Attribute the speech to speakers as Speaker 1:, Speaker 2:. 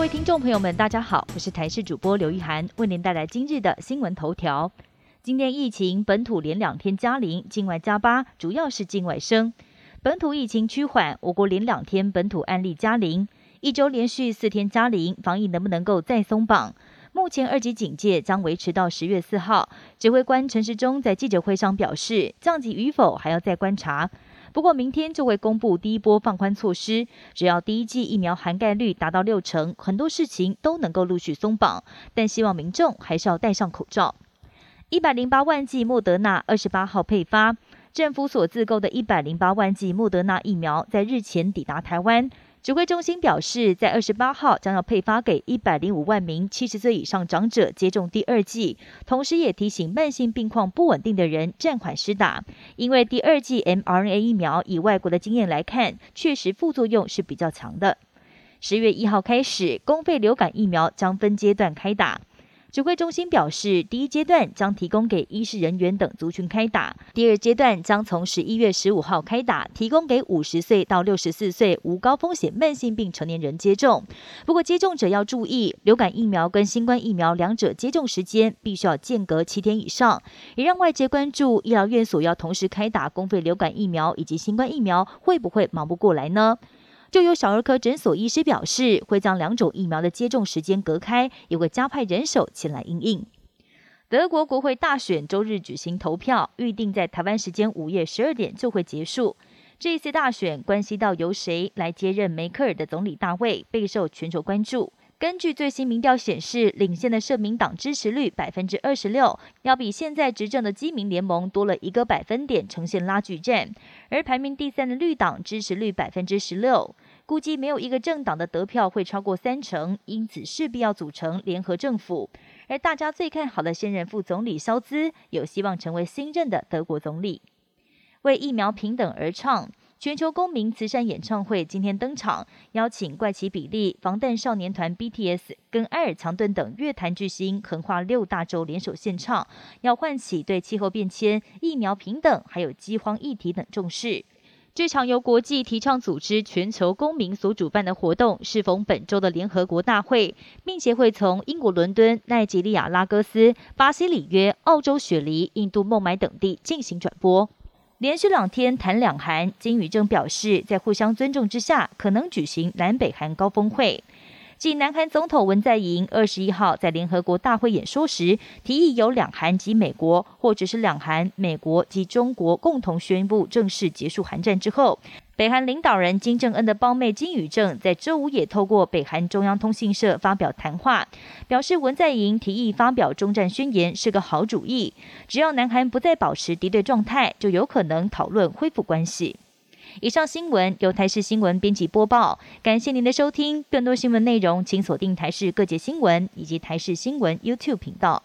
Speaker 1: 各位听众朋友们，大家好，我是台视主播刘玉涵，为您带来今日的新闻头条。今天疫情本土连两天加零，境外加八，主要是境外生。本土疫情趋缓，我国连两天本土案例加零，一周连续四天加零，防疫能不能够再松绑？目前二级警戒将维持到十月四号。指挥官陈时中在记者会上表示，降级与否还要再观察。不过明天就会公布第一波放宽措施，只要第一剂疫苗涵盖率达到六成，很多事情都能够陆续松绑。但希望民众还是要戴上口罩。一百零八万剂莫德纳二十八号配发，政府所自购的一百零八万剂莫德纳疫苗在日前抵达台湾。指挥中心表示，在二十八号将要配发给一百零五万名七十岁以上长者接种第二剂，同时也提醒慢性病况不稳定的人暂缓施打，因为第二剂 mRNA 疫苗以外国的经验来看，确实副作用是比较强的。十月一号开始，公费流感疫苗将分阶段开打。指挥中心表示，第一阶段将提供给医师人员等族群开打，第二阶段将从十一月十五号开打，提供给五十岁到六十四岁无高风险慢性病成年人接种。不过，接种者要注意，流感疫苗跟新冠疫苗两者接种时间必须要间隔七天以上，也让外界关注医疗院所要同时开打公费流感疫苗以及新冠疫苗，会不会忙不过来呢？就有小儿科诊所医师表示，会将两种疫苗的接种时间隔开，也会加派人手前来应应。德国国会大选周日举行投票，预定在台湾时间午夜十二点就会结束。这一次大选关系到由谁来接任梅克尔的总理大位，备受全球关注。根据最新民调显示，领先的社民党支持率百分之二十六，要比现在执政的基民联盟多了一个百分点，呈现拉锯战。而排名第三的绿党支持率百分之十六，估计没有一个政党的得票会超过三成，因此势必要组成联合政府。而大家最看好的现任副总理肖兹，有希望成为新任的德国总理，为疫苗平等而唱。全球公民慈善演唱会今天登场，邀请怪奇比利、防弹少年团 BTS 跟埃尔强顿等乐坛巨星横跨六大洲联手献唱，要唤起对气候变迁、疫苗平等还有饥荒议题等重视。这场由国际提倡组织全球公民所主办的活动，适逢本周的联合国大会，并且会从英国伦敦、奈及利亚拉各斯、巴西里约、澳洲雪梨、印度孟买等地进行转播。连续两天谈两韩，金宇正表示，在互相尊重之下，可能举行南北韩高峰会。继南韩总统文在寅二十一号在联合国大会演说时，提议由两韩及美国，或者是两韩、美国及中国共同宣布正式结束韩战之后，北韩领导人金正恩的胞妹金宇正在周五也透过北韩中央通讯社发表谈话，表示文在寅提议发表终战宣言是个好主意，只要南韩不再保持敌对状态，就有可能讨论恢复关系。以上新闻由台视新闻编辑播报，感谢您的收听。更多新闻内容，请锁定台视各界新闻以及台视新闻 YouTube 频道。